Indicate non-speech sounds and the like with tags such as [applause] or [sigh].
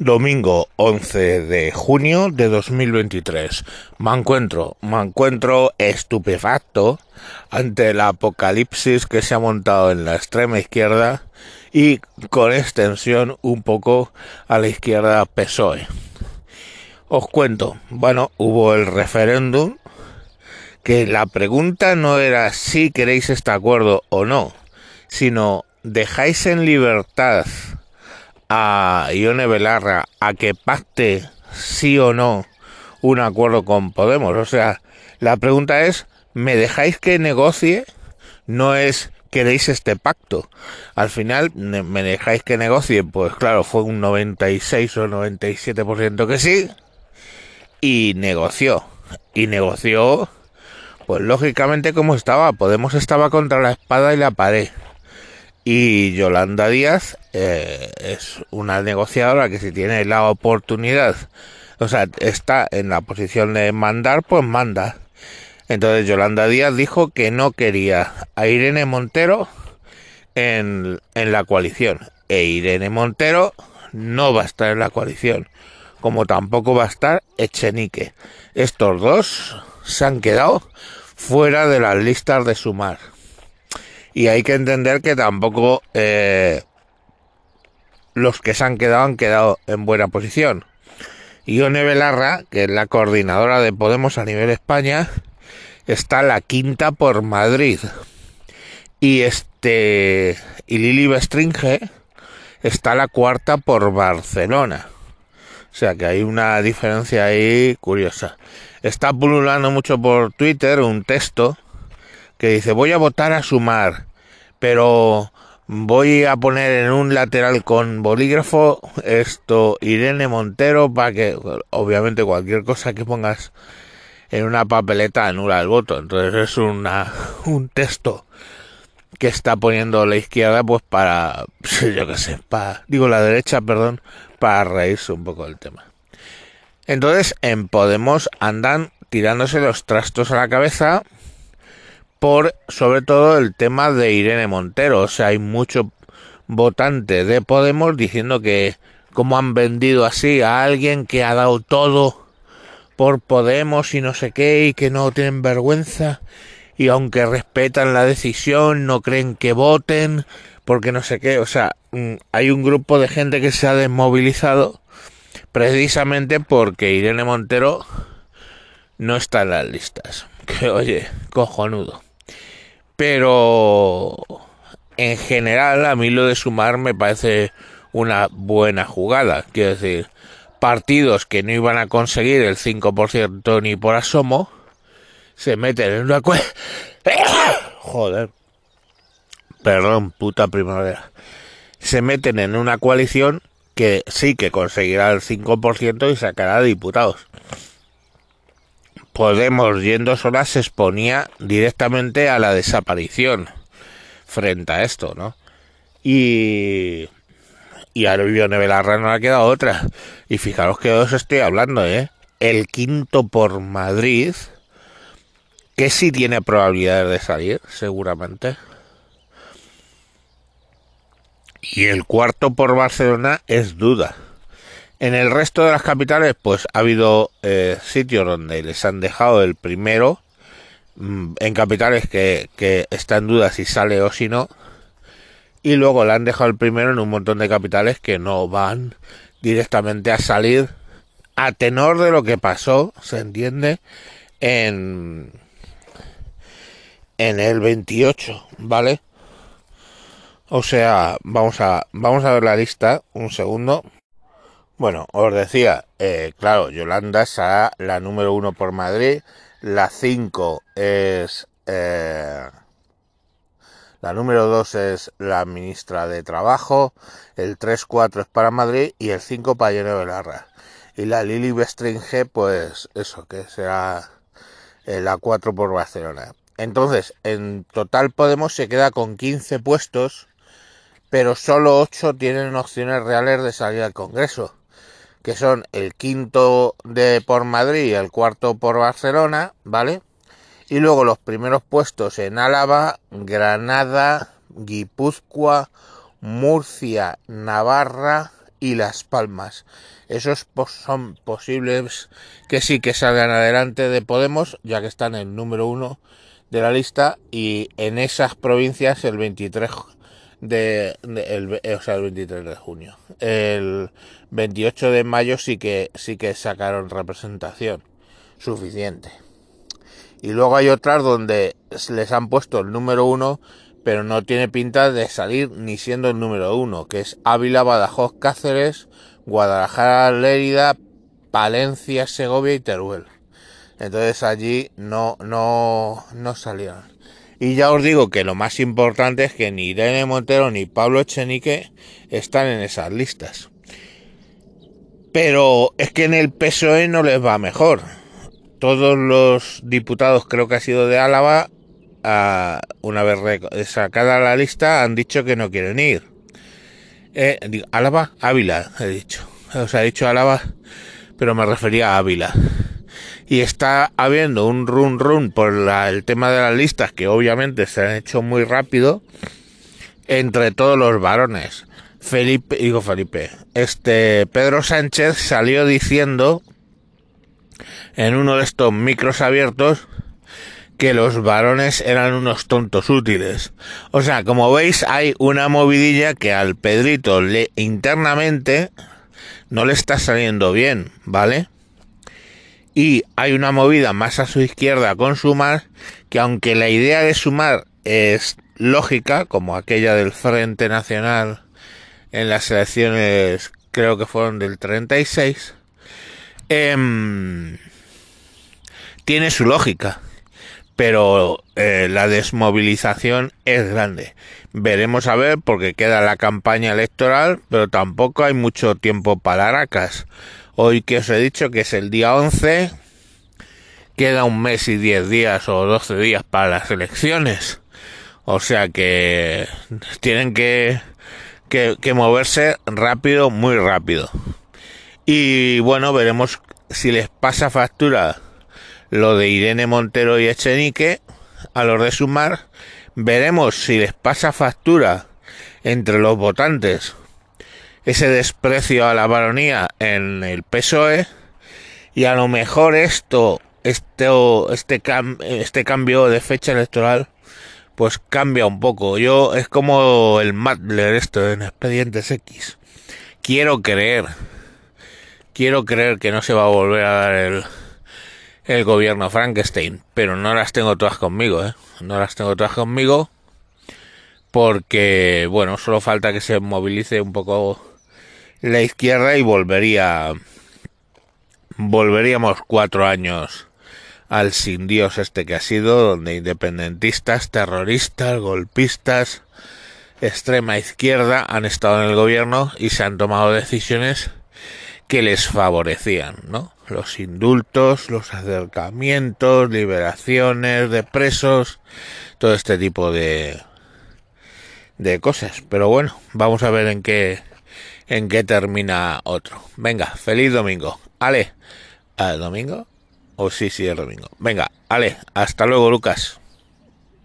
Domingo 11 de junio de 2023. Me encuentro, me encuentro estupefacto ante el apocalipsis que se ha montado en la extrema izquierda y con extensión un poco a la izquierda PSOE. Os cuento, bueno, hubo el referéndum que la pregunta no era si queréis este acuerdo o no, sino dejáis en libertad a Ione Belarra a que pacte sí o no un acuerdo con Podemos. O sea, la pregunta es, ¿me dejáis que negocie? No es queréis este pacto. Al final, ¿me dejáis que negocie? Pues claro, fue un 96 o 97% que sí. Y negoció. Y negoció, pues lógicamente como estaba. Podemos estaba contra la espada y la pared. Y Yolanda Díaz eh, es una negociadora que si tiene la oportunidad, o sea, está en la posición de mandar, pues manda. Entonces Yolanda Díaz dijo que no quería a Irene Montero en, en la coalición. E Irene Montero no va a estar en la coalición. Como tampoco va a estar Echenique. Estos dos se han quedado fuera de las listas de sumar y hay que entender que tampoco eh, los que se han quedado han quedado en buena posición. Ione Belarra, que es la coordinadora de Podemos a nivel España, está la quinta por Madrid. Y este y Lili Bestringe está la cuarta por Barcelona. O sea que hay una diferencia ahí curiosa. Está pululando mucho por Twitter un texto que dice voy a votar a sumar pero voy a poner en un lateral con bolígrafo esto Irene Montero para que obviamente cualquier cosa que pongas en una papeleta anula el voto. Entonces es una [laughs] un texto que está poniendo la izquierda pues para [laughs] yo qué sé para digo la derecha perdón para reírse un poco del tema. Entonces en Podemos andan tirándose los trastos a la cabeza por sobre todo el tema de Irene Montero. O sea, hay mucho votante de Podemos diciendo que como han vendido así a alguien que ha dado todo por Podemos y no sé qué y que no tienen vergüenza y aunque respetan la decisión no creen que voten porque no sé qué, o sea, mm, hay un grupo de gente que se ha desmovilizado precisamente porque Irene Montero no está en las listas. [laughs] Que oye, cojonudo. Pero en general a mí lo de sumar me parece una buena jugada. Quiero decir, partidos que no iban a conseguir el 5% ni por asomo, se meten en una cuenta... [coughs] Joder. Perdón, puta primavera. Se meten en una coalición que sí que conseguirá el 5% y sacará diputados. Podemos yendo sola se exponía directamente a la desaparición frente a esto, ¿no? Y y a Viviane Belarra no le ha quedado otra. Y fijaros que os estoy hablando, ¿eh? El quinto por Madrid, que sí tiene probabilidades de salir, seguramente. Y el cuarto por Barcelona es duda. En el resto de las capitales, pues ha habido eh, sitios donde les han dejado el primero. Mm, en capitales que, que está en duda si sale o si no. Y luego le han dejado el primero en un montón de capitales que no van directamente a salir a tenor de lo que pasó, se entiende, en, en el 28, ¿vale? O sea, vamos a, vamos a ver la lista, un segundo. Bueno, os decía, eh, claro, Yolanda será la número uno por Madrid, la cinco es... Eh, la número dos es la ministra de Trabajo, el 3-4 es para Madrid y el 5 para Lleno Belarra. Y la Lili Bestringe, pues eso, que será eh, la 4 por Barcelona. Entonces, en total Podemos se queda con 15 puestos, pero solo 8 tienen opciones reales de salir al Congreso que son el quinto de por Madrid y el cuarto por Barcelona, ¿vale? Y luego los primeros puestos en Álava, Granada, Guipúzcoa, Murcia, Navarra y Las Palmas. Esos son posibles que sí que salgan adelante de Podemos, ya que están en el número uno de la lista y en esas provincias el 23 de, el, o sea, el 23 de junio. El 28 de mayo sí que sí que sacaron representación suficiente. Y luego hay otras donde les han puesto el número uno, pero no tiene pinta de salir ni siendo el número uno, que es Ávila, Badajoz, Cáceres, Guadalajara, Lérida, Palencia, Segovia y Teruel. Entonces allí no, no, no salieron. Y ya os digo que lo más importante es que ni Irene Montero ni Pablo Echenique están en esas listas. Pero es que en el PSOE no les va mejor. Todos los diputados, creo que ha sido de Álava, una vez sacada la lista, han dicho que no quieren ir. Eh, Álava, Ávila, he dicho. O sea, he dicho Álava, pero me refería a Ávila y está habiendo un run run por el tema de las listas que obviamente se han hecho muy rápido entre todos los varones. Felipe, digo Felipe, este Pedro Sánchez salió diciendo en uno de estos micros abiertos que los varones eran unos tontos útiles. O sea, como veis, hay una movidilla que al Pedrito le internamente no le está saliendo bien, ¿vale? Y hay una movida más a su izquierda con sumar que aunque la idea de sumar es lógica como aquella del Frente Nacional en las elecciones creo que fueron del 36 em, tiene su lógica pero eh, la desmovilización es grande veremos a ver porque queda la campaña electoral pero tampoco hay mucho tiempo para Aracas Hoy que os he dicho que es el día 11, queda un mes y 10 días o 12 días para las elecciones. O sea que tienen que, que, que moverse rápido, muy rápido. Y bueno, veremos si les pasa factura lo de Irene Montero y Echenique a los de Sumar. Veremos si les pasa factura entre los votantes ese desprecio a la baronía en el PSOE y a lo mejor esto, este, este, este cambio de fecha electoral pues cambia un poco. Yo es como el Madler esto en Expedientes X. Quiero creer, quiero creer que no se va a volver a dar el, el gobierno Frankenstein, pero no las tengo todas conmigo, ¿eh? No las tengo todas conmigo porque, bueno, solo falta que se movilice un poco la izquierda y volvería volveríamos cuatro años al sin Dios este que ha sido, donde independentistas, terroristas, golpistas, extrema izquierda han estado en el gobierno y se han tomado decisiones que les favorecían, ¿no? Los indultos, los acercamientos, liberaciones de presos, todo este tipo de de cosas. Pero bueno, vamos a ver en qué en qué termina otro. Venga, feliz domingo. Ale, ¿al domingo? O sí, sí, el domingo. Venga, Ale, hasta luego, Lucas.